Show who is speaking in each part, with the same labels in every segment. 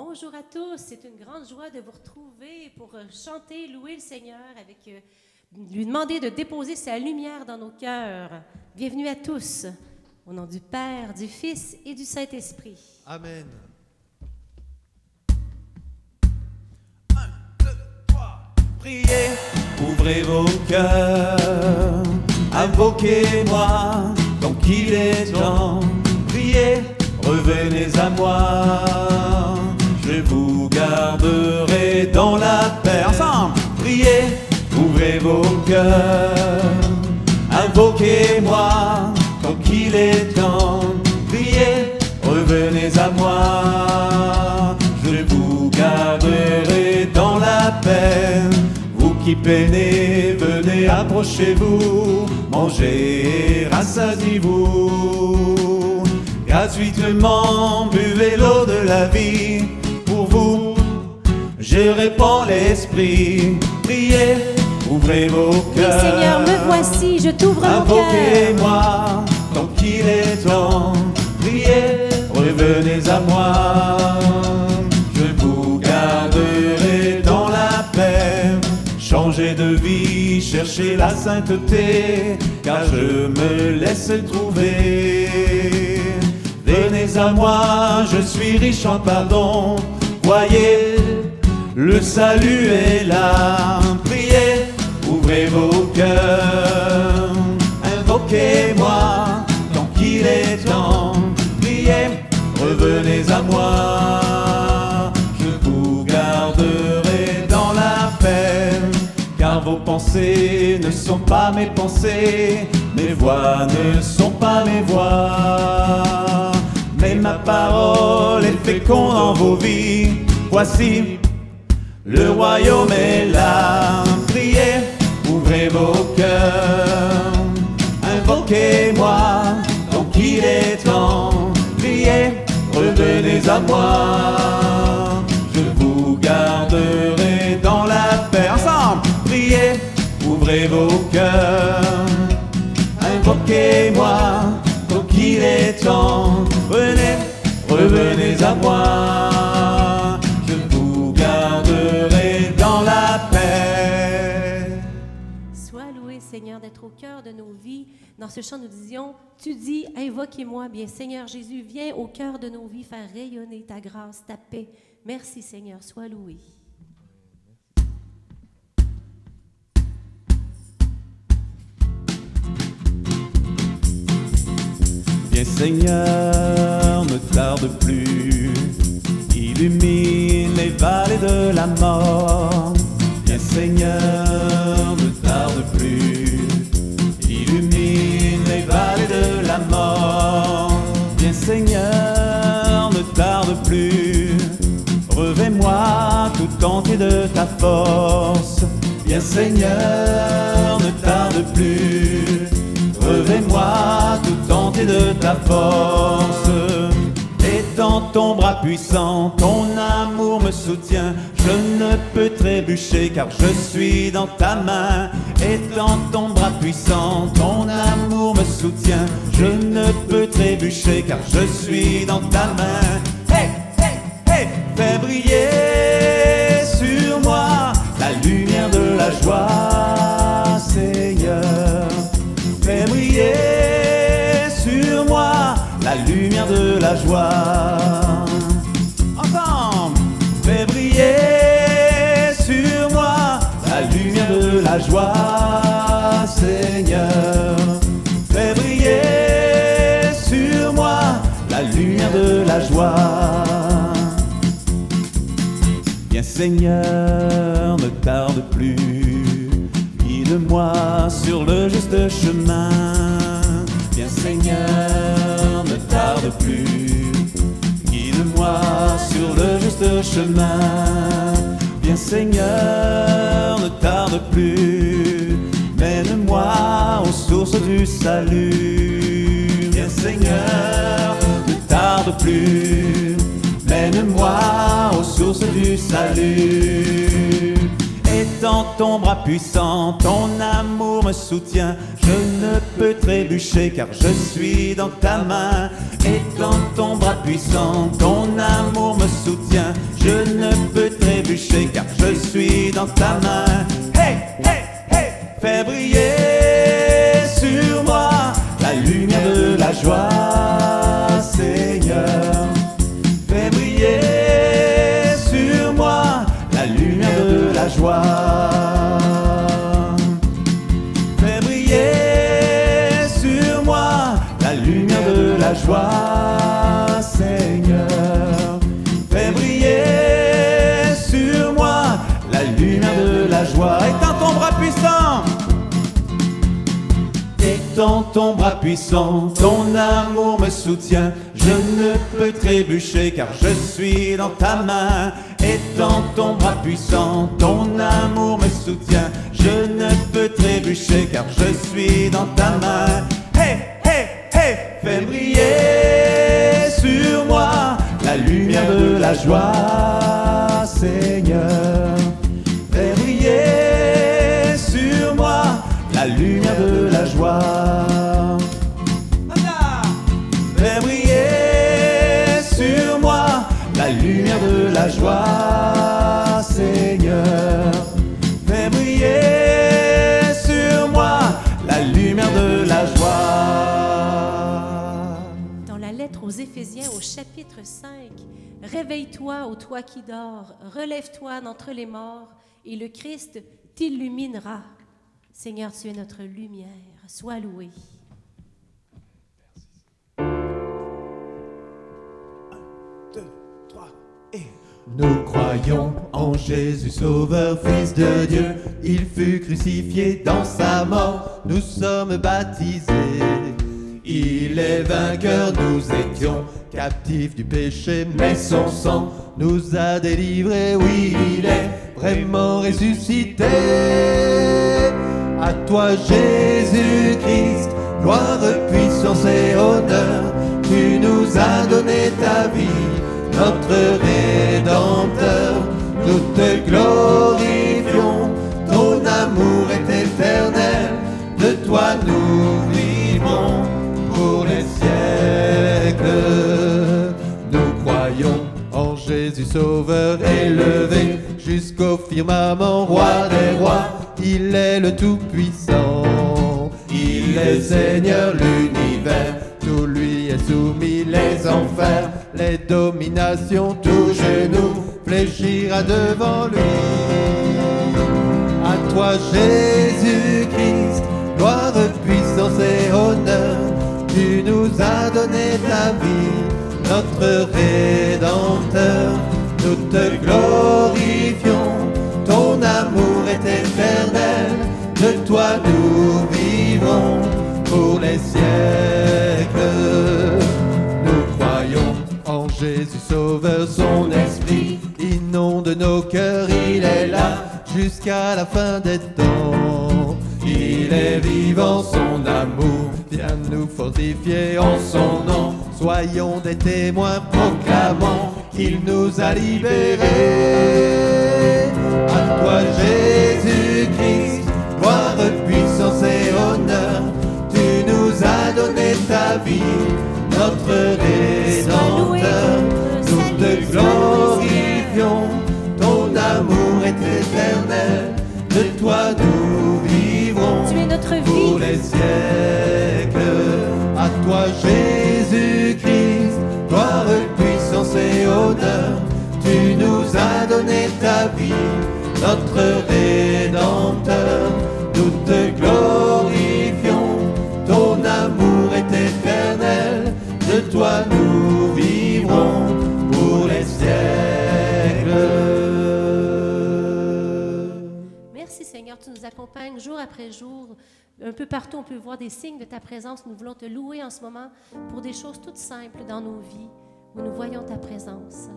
Speaker 1: Bonjour à tous, c'est une grande joie de vous retrouver pour euh, chanter, louer le Seigneur, avec euh, lui demander de déposer sa lumière dans nos cœurs. Bienvenue à tous, au nom du Père, du Fils et du Saint-Esprit.
Speaker 2: Amen.
Speaker 3: Priez, ouvrez vos cœurs, invoquez-moi, donc il est temps. Invoquez-moi, donc il est temps. Priez, revenez à moi, je vous garderai dans la paix. Vous qui peinez, venez, approchez-vous, mangez, rassasiez-vous. Gratuitement, buvez l'eau de la vie. Pour vous, je répands l'esprit. Priez, ouvrez vos
Speaker 1: Oui,
Speaker 3: cœurs.
Speaker 1: Seigneur, me voici, je t'ouvre mon cœur.
Speaker 3: Invoquez-moi, tant qu'il est temps. Priez, revenez à moi. Je vous garderai dans la paix. Changez de vie, cherchez la sainteté, car je me laisse trouver. Venez à moi, je suis riche en pardon. Voyez, le salut est là. Ouvrez vos cœurs. Invoquez-moi, tant qu'il est temps. Priez, revenez à moi. Je vous garderai dans la paix. Car vos pensées ne sont pas mes pensées, mes voix ne sont pas mes voix. Mais ma parole est féconde en vos vies. Voici, le royaume est là. Ouvrez vos cœurs. Invoquez-moi, tant qu'il est temps. Priez, revenez à moi. Je vous garderai dans la paix. Ensemble, priez, ouvrez vos cœurs. Invoquez-moi, tant qu'il est temps. Venez, revenez à moi.
Speaker 1: Seigneur, d'être au cœur de nos vies. Dans ce chant, nous disions, tu dis, invoquez-moi bien. Seigneur Jésus, viens au cœur de nos vies faire rayonner ta grâce, ta paix. Merci, Seigneur, sois loué.
Speaker 3: Viens Seigneur, ne tarde plus, illumine les vallées de la mort. Viens Seigneur, plus, revêt-moi tout entier de ta force. Viens Seigneur, ne tarde plus, revêt-moi tout entier de ta force. Et dans ton bras puissant, ton amour me soutient. Je ne peux trébucher car je suis dans ta main. Et dans ton bras puissant, ton amour me soutient. Je ne peux trébucher car je suis dans ta main. Hey, hey, hey, fais briller Seigneur, ne tarde plus, guide-moi sur le juste chemin. Viens Seigneur, ne tarde plus, guide-moi sur le juste chemin. Viens Seigneur, ne tarde plus, mène-moi aux sources du salut. Viens Seigneur, ne tarde plus, mène-moi aux sources du salut. Et ton bras puissant, ton amour me soutient. Je ne peux trébucher car je suis dans ta main. Et ton bras puissant, ton amour me
Speaker 4: soutient. Je ne peux trébucher car je suis dans ta main. Hey, hey, hey, fais briller ton bras puissant, ton amour me soutient. Je ne peux trébucher car je suis dans ta main. Étends ton bras puissant, ton amour me soutient. Je ne peux trébucher car je suis dans ta main. Hey, hey, hey, fais briller sur moi la lumière de la joie, Seigneur. Fais briller sur moi la lumière de la joie.
Speaker 1: Chapitre 5, Réveille-toi, ô toi qui dors, relève-toi d'entre les morts, et le Christ t'illuminera. Seigneur, tu es notre lumière. Sois loué.
Speaker 4: Nous croyons en Jésus Sauveur, Fils de Dieu. Il fut crucifié dans sa mort, nous sommes baptisés. Il est vainqueur, nous étions captifs du péché, mais son sang nous a délivrés. Oui, il est vraiment ressuscité. À toi, Jésus-Christ, gloire, puissance et honneur. Tu nous as donné ta vie, notre Rédempteur. Nous te glorifions, ton amour est éternel. De toi nous vivons pour les siècles. Jésus Sauveur élevé jusqu'au firmament, roi des rois. Il est le Tout-Puissant, il est Seigneur l'univers. Tout lui est soumis, les enfers, les dominations, tout genou fléchira devant lui. À toi Jésus-Christ, gloire, puissance et honneur. Tu nous as donné ta vie, notre Rédempteur. Nous te glorifions, ton amour est éternel. De toi nous vivons pour les siècles. Nous croyons en Jésus Sauveur, son esprit inonde nos cœurs, il est là jusqu'à la fin des temps. Il est vivant, son amour vient nous fortifier en son nom. Soyons des témoins proclamant qu'il nous a libérés. Gloire, puissance et honneur. Tu nous as donné ta vie, notre Rédempteur. Nous te glorifions, ton amour est éternel. De toi nous vivrons pour les siècles.
Speaker 1: Merci Seigneur, tu nous accompagnes jour après jour. Un peu partout, on peut voir des signes de ta présence. Nous voulons te louer en ce moment pour des choses toutes simples dans nos vies où nous voyons ta présence.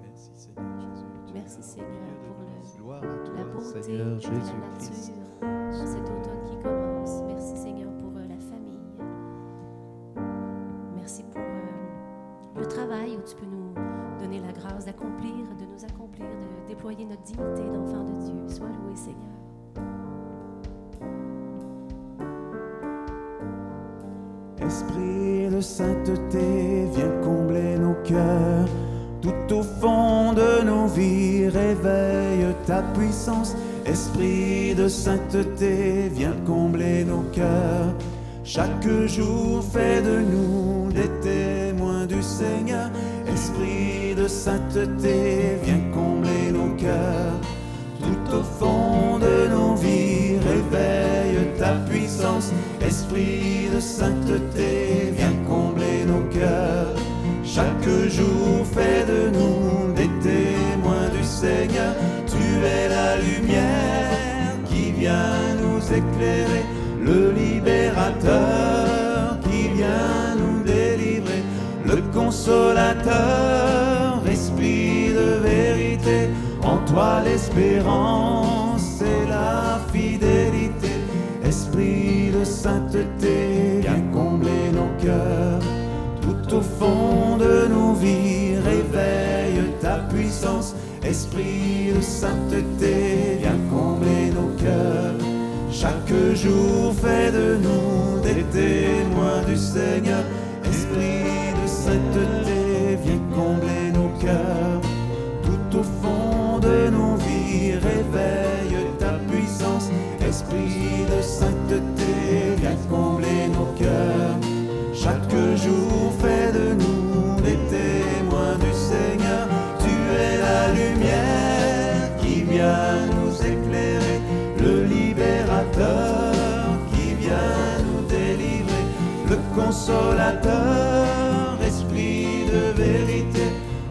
Speaker 4: Merci Seigneur Jésus.
Speaker 1: Merci Seigneur pour le-.
Speaker 4: Gloire à
Speaker 1: la
Speaker 4: toi
Speaker 1: beauté
Speaker 4: Seigneur
Speaker 1: de la
Speaker 4: Jésus-Christ.
Speaker 1: nature, cet automne qui commence. Merci Seigneur pour euh, la famille. Merci pour euh, le travail où tu peux nous donner la grâce d'accomplir, de nous accomplir, de déployer notre dignité d'enfant de Dieu. Sois loué Seigneur.
Speaker 4: Esprit de sainteté, viens combler nos cœurs.
Speaker 3: Tout au fond de nos vies, réveille ta puissance. Esprit de sainteté, viens combler nos cœurs. Chaque jour fait de nous des témoins du Seigneur. Esprit de sainteté, viens combler nos cœurs. Tout au fond de nos vies, réveille ta puissance. Esprit de sainteté, viens combler nos cœurs. Chaque jour fait de nous des témoins du Seigneur. Tu es la lumière qui vient nous éclairer, le libérateur qui vient nous délivrer, le consolateur, esprit de vérité. En toi l'espérance et la fidélité, esprit de sainteté, viens combler nos cœurs. Tout au fond de nos vies, réveille ta puissance, esprit de sainteté, viens combler nos cœurs. Chaque jour fait de nous des témoins du Seigneur, esprit de sainteté, sainteté, viens combler nos cœurs. Chaque jour fait de nous des témoins du Seigneur. Tu es la lumière qui vient nous éclairer, le libérateur qui vient nous délivrer, le consolateur, esprit de vérité.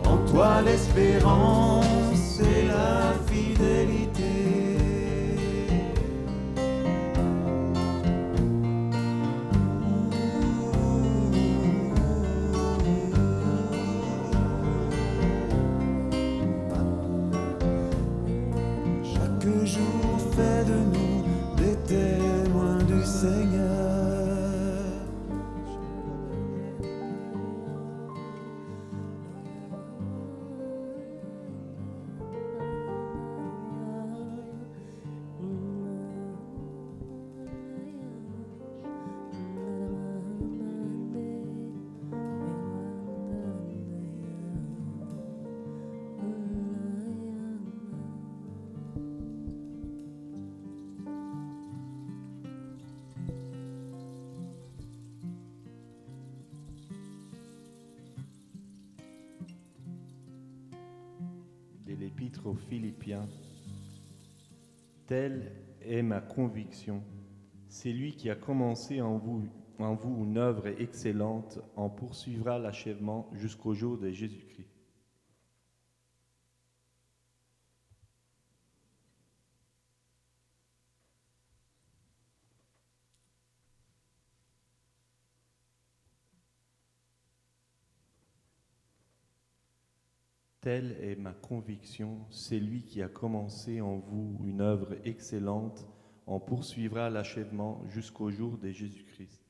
Speaker 3: En toi l'espérance et la fidélité.
Speaker 2: l'Épître aux Philippiens. Telle est ma conviction. C'est lui qui a commencé en vous une œuvre excellente, en poursuivra l'achèvement jusqu'au jour de Jésus-Christ. Telle est ma conviction, c'est lui qui a commencé en vous une œuvre excellente, en poursuivra l'achèvement jusqu'au jour de Jésus-Christ.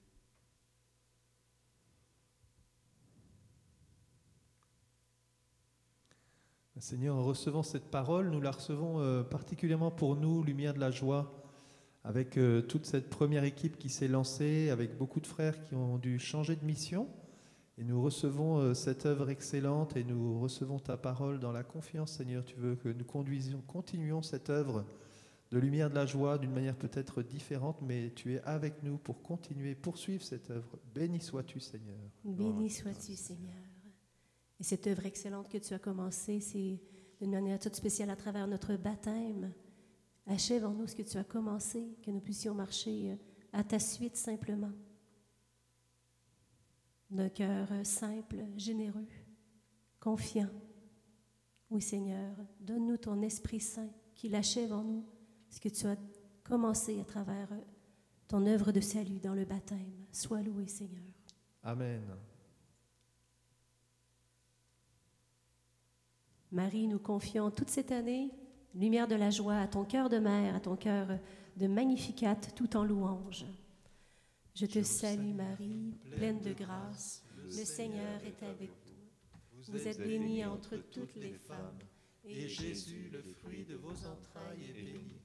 Speaker 4: Seigneur, en recevant cette parole, nous la recevons euh, particulièrement pour nous, Lumière de la Joie, avec euh, toute cette première équipe qui s'est lancée, avec beaucoup de frères qui ont dû changer de mission. Et nous recevons euh, cette œuvre excellente et nous recevons ta parole dans la confiance, Seigneur. Tu veux que nous conduisions, continuions cette œuvre de lumière de la joie d'une manière peut-être différente, mais tu es avec nous pour continuer, poursuivre cette œuvre. Béni sois-tu, Seigneur.
Speaker 1: Béni sois-tu, Seigneur. Et cette œuvre excellente que tu as commencée, c'est d'une manière toute spéciale à travers notre baptême. Achève en nous ce que tu as commencé, que nous puissions marcher euh, à ta suite simplement. D'un cœur simple, généreux, confiant. Oui, Seigneur, donne-nous ton Esprit Saint qui l'achève en nous ce que tu as commencé à travers ton œuvre de salut dans le baptême. Sois loué, Seigneur.
Speaker 4: Amen.
Speaker 1: Marie, nous confions toute cette année, lumière de la joie, à ton cœur de mère, à ton cœur de magnificat, tout en louange. Je te salue, Marie, pleine de grâce. Le Seigneur est avec vous. Vous êtes bénie entre toutes les femmes,
Speaker 4: Et Jésus, le fruit de vos entrailles, est béni.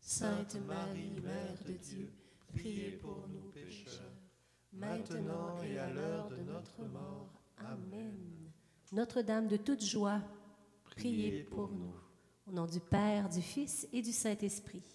Speaker 1: Sainte Marie, Mère de Dieu, priez pour nous pécheurs, maintenant et à l'heure de notre mort. Amen. Notre-Dame de toute joie, priez pour nous. Au nom du Père, du Fils et du Saint-Esprit.